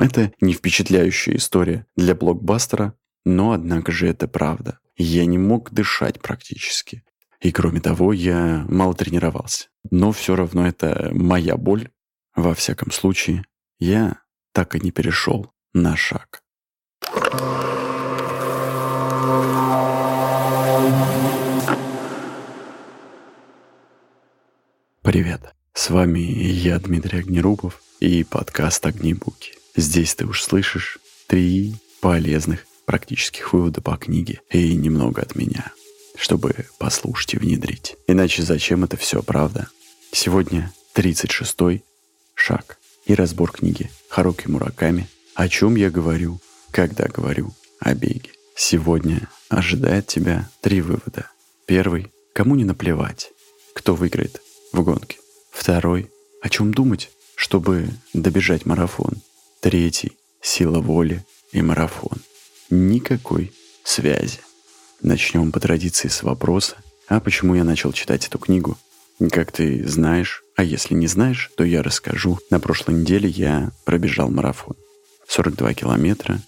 Это не впечатляющая история для блокбастера, но однако же это правда. Я не мог дышать практически. И кроме того, я мало тренировался. Но все равно это моя боль. Во всяком случае, я так и не перешел на шаг. Привет, с вами я, Дмитрий Огнерубов, и подкаст «Огнебуки». Здесь ты уж слышишь три полезных практических вывода по книге и немного от меня, чтобы послушать и внедрить. Иначе зачем это все, правда? Сегодня 36-й шаг и разбор книги Харуки Мураками «О чем я говорю, когда говорю о беге». Сегодня ожидает тебя три вывода. Первый – кому не наплевать, кто выиграет в гонке. Второй – о чем думать, чтобы добежать марафон. Третий – сила воли и марафон. Никакой связи. Начнем по традиции с вопроса, а почему я начал читать эту книгу? Как ты знаешь, а если не знаешь, то я расскажу. На прошлой неделе я пробежал марафон. 42 километра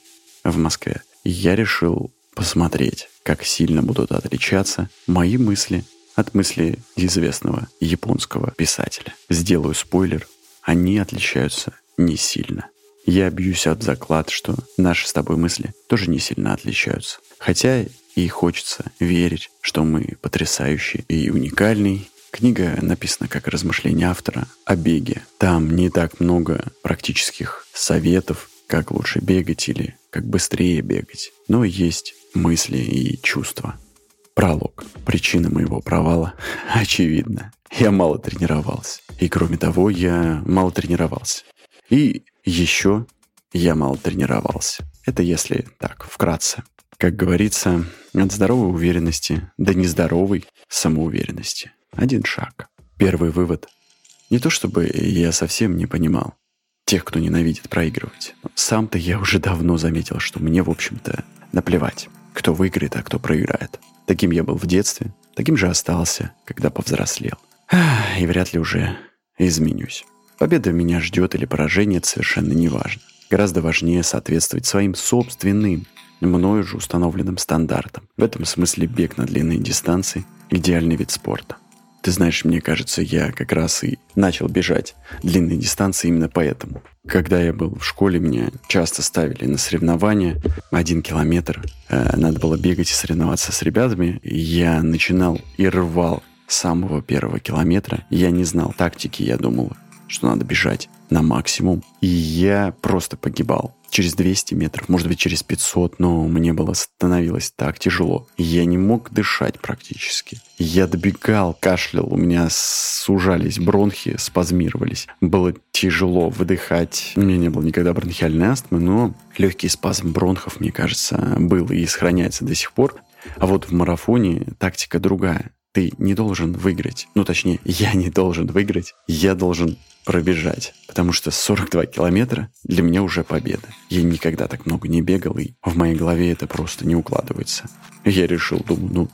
в Москве. И я решил посмотреть, как сильно будут отличаться мои мысли от мысли известного японского писателя. Сделаю спойлер, они отличаются не сильно. Я бьюсь об заклад, что наши с тобой мысли тоже не сильно отличаются. Хотя и хочется верить, что мы потрясающие и уникальный. Книга написана как размышление автора о беге. Там не так много практических советов, как лучше бегать или как быстрее бегать. Но есть мысли и чувства. Пролог. Причина моего провала очевидна. Я мало тренировался. И кроме того, я мало тренировался. И еще я мало тренировался. Это если так, вкратце. Как говорится, от здоровой уверенности до нездоровой самоуверенности. Один шаг. Первый вывод. Не то чтобы я совсем не понимал тех, кто ненавидит проигрывать. Сам-то я уже давно заметил, что мне, в общем-то, наплевать, кто выиграет, а кто проиграет. Таким я был в детстве, таким же остался, когда повзрослел. И вряд ли уже изменюсь. Победа меня ждет или поражение – это совершенно не важно. Гораздо важнее соответствовать своим собственным, мною же установленным стандартам. В этом смысле бег на длинные дистанции – идеальный вид спорта. Ты знаешь, мне кажется, я как раз и начал бежать длинные дистанции именно поэтому. Когда я был в школе, меня часто ставили на соревнования. Один километр. Э, надо было бегать и соревноваться с ребятами. Я начинал и рвал самого первого километра. Я не знал тактики, я думал, что надо бежать на максимум. И я просто погибал. Через 200 метров, может быть, через 500, но мне было становилось так тяжело. Я не мог дышать практически. Я добегал, кашлял, у меня сужались бронхи, спазмировались. Было тяжело выдыхать. У меня не было никогда бронхиальной астмы, но легкий спазм бронхов, мне кажется, был и сохраняется до сих пор. А вот в марафоне тактика другая. Ты не должен выиграть. Ну, точнее, я не должен выиграть. Я должен пробежать, потому что 42 километра для меня уже победа. Я никогда так много не бегал, и в моей голове это просто не укладывается. Я решил, думаю, ну,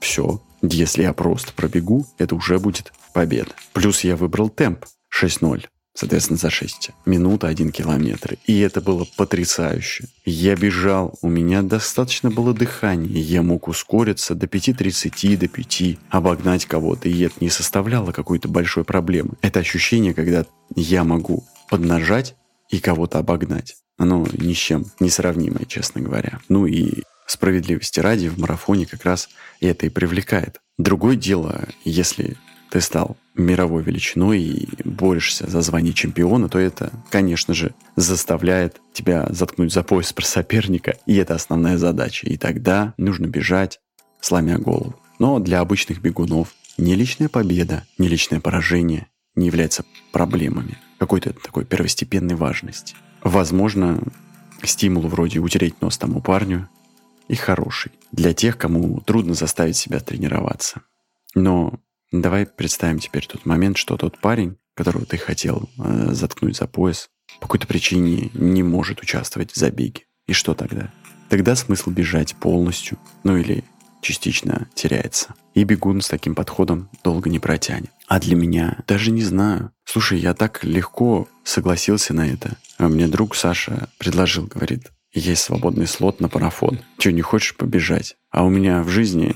все, если я просто пробегу, это уже будет победа. Плюс я выбрал темп 6-0. Соответственно, за 6 минут 1 километр. И это было потрясающе. Я бежал, у меня достаточно было дыхания. Я мог ускориться до 5.30, до 5, обогнать кого-то. И это не составляло какой-то большой проблемы. Это ощущение, когда я могу поднажать и кого-то обогнать. Оно ни с чем не сравнимое, честно говоря. Ну и справедливости ради в марафоне как раз это и привлекает. Другое дело, если ты стал мировой величиной и борешься за звание чемпиона, то это, конечно же, заставляет тебя заткнуть за пояс про соперника, и это основная задача. И тогда нужно бежать, сломя голову. Но для обычных бегунов ни личная победа, ни личное поражение не являются проблемами какой-то такой первостепенной важности. Возможно, стимул вроде утереть нос тому парню и хороший для тех, кому трудно заставить себя тренироваться. Но Давай представим теперь тот момент, что тот парень, которого ты хотел э, заткнуть за пояс, по какой-то причине не может участвовать в забеге. И что тогда? Тогда смысл бежать полностью, ну или частично теряется. И бегун с таким подходом долго не протянет. А для меня даже не знаю. Слушай, я так легко согласился на это. А мне друг Саша предложил, говорит, есть свободный слот на марафон. Че, не хочешь побежать? А у меня в жизни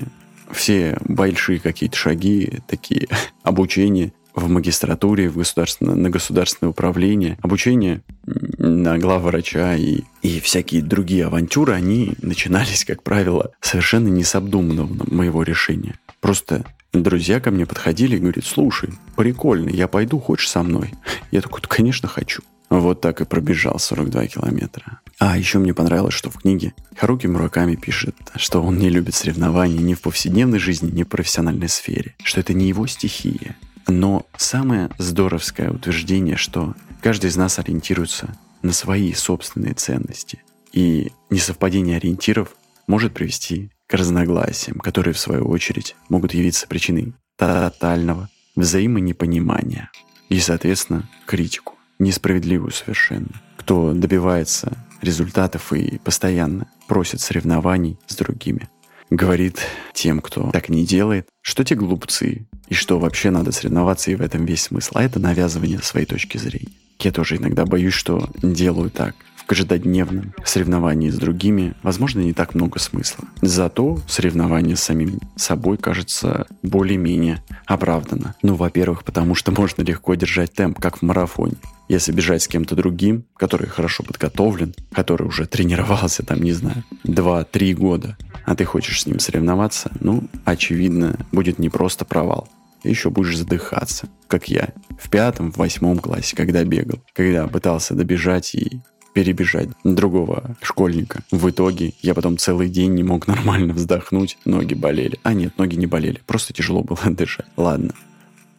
все большие какие-то шаги, такие обучения в магистратуре, в государственное, на государственное управление, обучение на главврача и, и всякие другие авантюры, они начинались, как правило, совершенно не с обдуманного моего решения. Просто друзья ко мне подходили и говорят, слушай, прикольно, я пойду, хочешь со мной? Я такой, конечно, хочу. Вот так и пробежал 42 километра. А еще мне понравилось, что в книге Харуки Мураками пишет, что он не любит соревнований ни в повседневной жизни, ни в профессиональной сфере, что это не его стихия. Но самое здоровское утверждение, что каждый из нас ориентируется на свои собственные ценности. И несовпадение ориентиров может привести к разногласиям, которые, в свою очередь, могут явиться причиной тотального взаимонепонимания и, соответственно, критику несправедливую совершенно. Кто добивается результатов и постоянно просит соревнований с другими. Говорит тем, кто так не делает, что те глупцы, и что вообще надо соревноваться, и в этом весь смысл. А это навязывание своей точки зрения. Я тоже иногда боюсь, что делаю так каждодневном соревновании с другими, возможно, не так много смысла. Зато соревнование с самим собой кажется более-менее оправдано. Ну, во-первых, потому что можно легко держать темп, как в марафоне. Если бежать с кем-то другим, который хорошо подготовлен, который уже тренировался там, не знаю, 2-3 года, а ты хочешь с ним соревноваться, ну, очевидно, будет не просто провал, еще будешь задыхаться, как я в пятом, в восьмом классе, когда бегал, когда пытался добежать и перебежать другого школьника. В итоге я потом целый день не мог нормально вздохнуть, ноги болели. А нет, ноги не болели, просто тяжело было дышать. Ладно.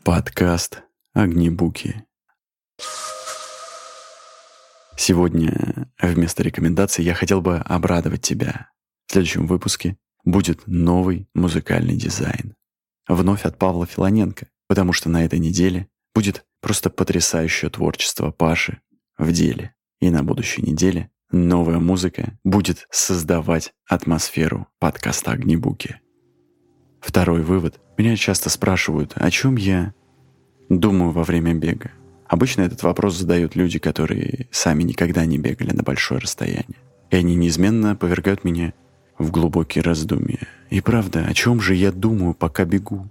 Подкаст «Огнебуки». Сегодня вместо рекомендаций я хотел бы обрадовать тебя. В следующем выпуске будет новый музыкальный дизайн. Вновь от Павла Филоненко, потому что на этой неделе будет просто потрясающее творчество Паши в деле. И на будущей неделе новая музыка будет создавать атмосферу подкаста «Огнебуки». Второй вывод. Меня часто спрашивают, о чем я думаю во время бега. Обычно этот вопрос задают люди, которые сами никогда не бегали на большое расстояние. И они неизменно повергают меня в глубокие раздумья. И правда, о чем же я думаю, пока бегу?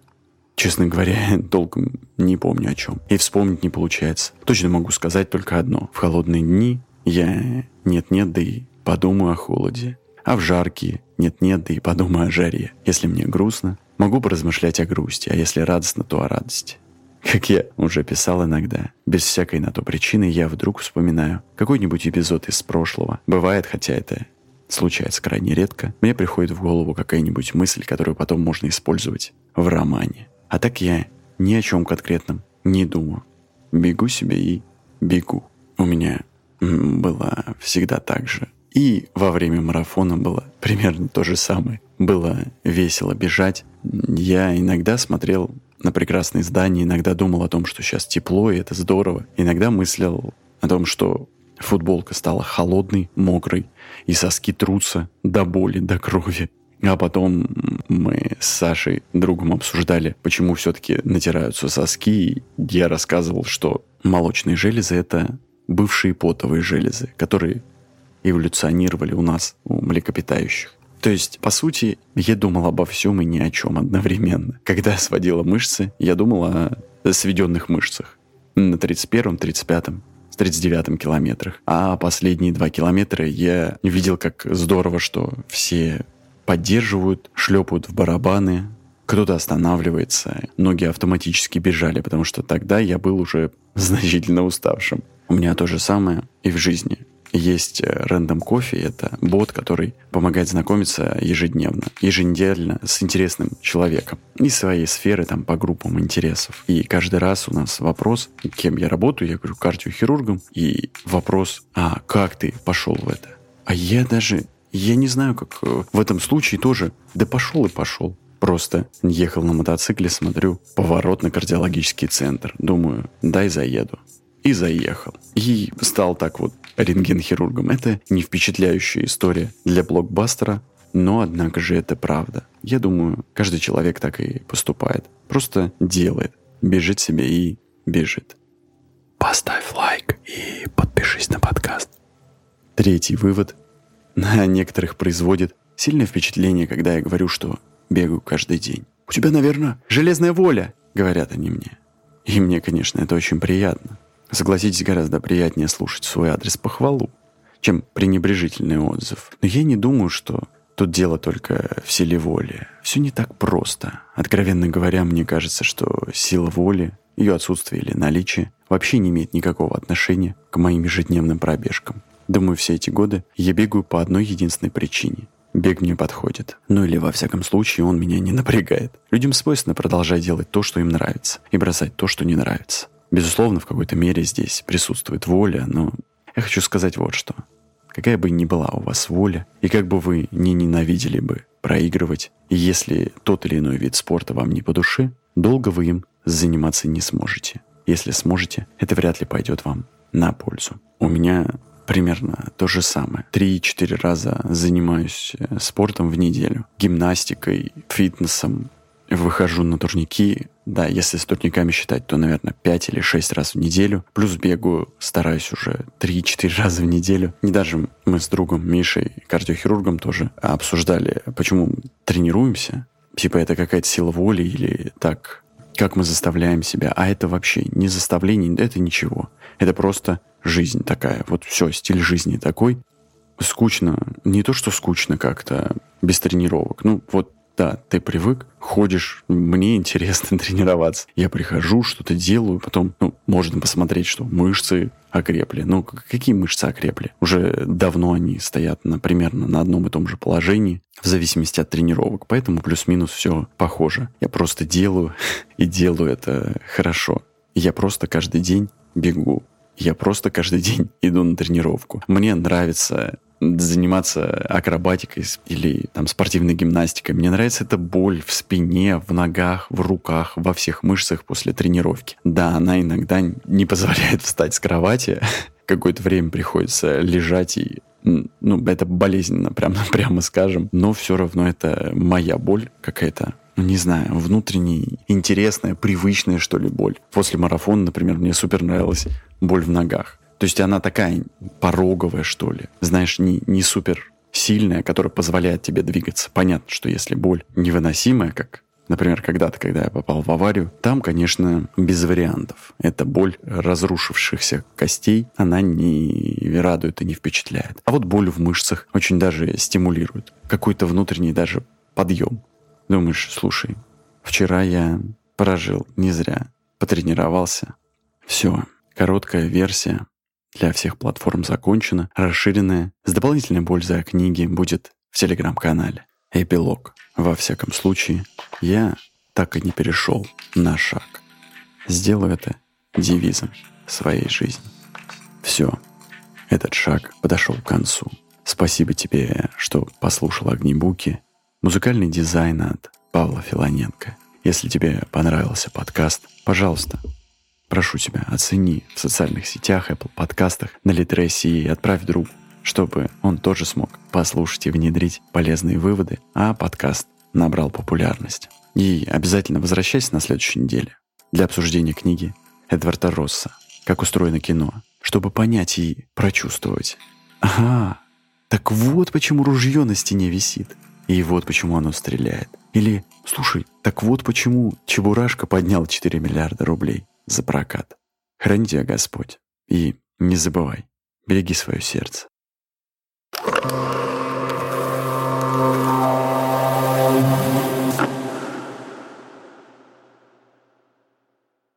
Честно говоря, толком не помню о чем. И вспомнить не получается. Точно могу сказать только одно. В холодные дни я нет-нет, да и подумаю о холоде. А в жаркие нет-нет, да и подумаю о жаре. Если мне грустно, могу поразмышлять о грусти, а если радостно, то о радости. Как я уже писал иногда, без всякой на то причины я вдруг вспоминаю какой-нибудь эпизод из прошлого. Бывает, хотя это случается крайне редко, мне приходит в голову какая-нибудь мысль, которую потом можно использовать в романе. А так я ни о чем конкретном не думаю. Бегу себе и бегу. У меня было всегда так же. И во время марафона было примерно то же самое. Было весело бежать. Я иногда смотрел на прекрасные здания, иногда думал о том, что сейчас тепло, и это здорово. Иногда мыслил о том, что футболка стала холодной, мокрой, и соски трутся до боли, до крови. А потом мы с Сашей, другом, обсуждали, почему все-таки натираются соски. Я рассказывал, что молочные железы — это бывшие потовые железы, которые эволюционировали у нас, у млекопитающих. То есть, по сути, я думал обо всем и ни о чем одновременно. Когда сводила мышцы, я думал о сведенных мышцах. На 31-м, 35-м, 39-м километрах. А последние два километра я видел, как здорово, что все поддерживают, шлепают в барабаны, кто-то останавливается, ноги автоматически бежали, потому что тогда я был уже значительно уставшим. У меня то же самое и в жизни. Есть Random Coffee, это бот, который помогает знакомиться ежедневно, еженедельно с интересным человеком из своей сферы там по группам интересов. И каждый раз у нас вопрос, кем я работаю, я говорю кардиохирургом, и вопрос, а как ты пошел в это? А я даже я не знаю, как э, в этом случае тоже. Да пошел и пошел. Просто ехал на мотоцикле, смотрю, поворот на кардиологический центр. Думаю, дай заеду. И заехал. И стал так вот рентген-хирургом. Это не впечатляющая история для блокбастера, но однако же это правда. Я думаю, каждый человек так и поступает. Просто делает. Бежит себе и бежит. Поставь лайк. лайк и подпишись на подкаст. Третий вывод. На некоторых производит сильное впечатление, когда я говорю, что бегаю каждый день. «У тебя, наверное, железная воля», — говорят они мне. И мне, конечно, это очень приятно. Согласитесь, гораздо приятнее слушать свой адрес похвалу, чем пренебрежительный отзыв. Но я не думаю, что тут дело только в силе воли. Все не так просто. Откровенно говоря, мне кажется, что сила воли, ее отсутствие или наличие вообще не имеет никакого отношения к моим ежедневным пробежкам. Думаю, все эти годы я бегаю по одной единственной причине. Бег мне подходит. Ну или во всяком случае он меня не напрягает. Людям свойственно продолжать делать то, что им нравится, и бросать то, что не нравится. Безусловно, в какой-то мере здесь присутствует воля, но я хочу сказать вот что. Какая бы ни была у вас воля, и как бы вы не ненавидели бы проигрывать, если тот или иной вид спорта вам не по душе, долго вы им заниматься не сможете. Если сможете, это вряд ли пойдет вам на пользу. У меня примерно то же самое. Три-четыре раза занимаюсь э, спортом в неделю. Гимнастикой, фитнесом, выхожу на турники. Да, если с турниками считать, то, наверное, 5 или 6 раз в неделю. Плюс бегаю, стараюсь уже 3-4 раза в неделю. Не даже мы с другом Мишей, кардиохирургом тоже, обсуждали, почему тренируемся. Типа это какая-то сила воли или так, как мы заставляем себя. А это вообще не заставление, это ничего. Это просто жизнь такая. Вот все, стиль жизни такой. Скучно. Не то, что скучно как-то без тренировок. Ну, вот да, ты привык, ходишь, мне интересно тренироваться. Я прихожу, что-то делаю, потом, ну, можно посмотреть, что мышцы окрепли. Ну, какие мышцы окрепли? Уже давно они стоят на, примерно на одном и том же положении, в зависимости от тренировок. Поэтому плюс-минус все похоже. Я просто делаю и делаю это хорошо. Я просто каждый день бегу. Я просто каждый день иду на тренировку. Мне нравится заниматься акробатикой или там спортивной гимнастикой. Мне нравится эта боль в спине, в ногах, в руках, во всех мышцах после тренировки. Да, она иногда не позволяет встать с кровати. Какое-то время приходится лежать и ну, это болезненно, прямо, прямо скажем, но все равно это моя боль какая-то, ну, не знаю, внутренняя, интересная, привычная, что ли, боль. После марафона, например, мне супер нравилась боль в ногах. То есть она такая пороговая, что ли. Знаешь, не, не супер сильная, которая позволяет тебе двигаться. Понятно, что если боль невыносимая, как Например, когда-то, когда я попал в аварию, там, конечно, без вариантов. Эта боль разрушившихся костей, она не радует и не впечатляет. А вот боль в мышцах очень даже стимулирует. Какой-то внутренний даже подъем. Думаешь, слушай, вчера я прожил не зря, потренировался. Все, короткая версия для всех платформ закончена, расширенная, с дополнительной пользой о книге будет в телеграм-канале. Эпилог. Во всяком случае, я так и не перешел на шаг. Сделаю это девизом своей жизни. Все, этот шаг подошел к концу. Спасибо тебе, что послушал «Огнебуки». Музыкальный дизайн от Павла Филоненко. Если тебе понравился подкаст, пожалуйста, Прошу тебя, оцени в социальных сетях, Apple подкастах, на Литресе и отправь другу, чтобы он тоже смог послушать и внедрить полезные выводы, а подкаст набрал популярность. И обязательно возвращайся на следующей неделе для обсуждения книги Эдварда Росса «Как устроено кино», чтобы понять и прочувствовать. Ага, так вот почему ружье на стене висит. И вот почему оно стреляет. Или, слушай, так вот почему Чебурашка поднял 4 миллиарда рублей за прокат. Храни тебя Господь. И не забывай, береги свое сердце.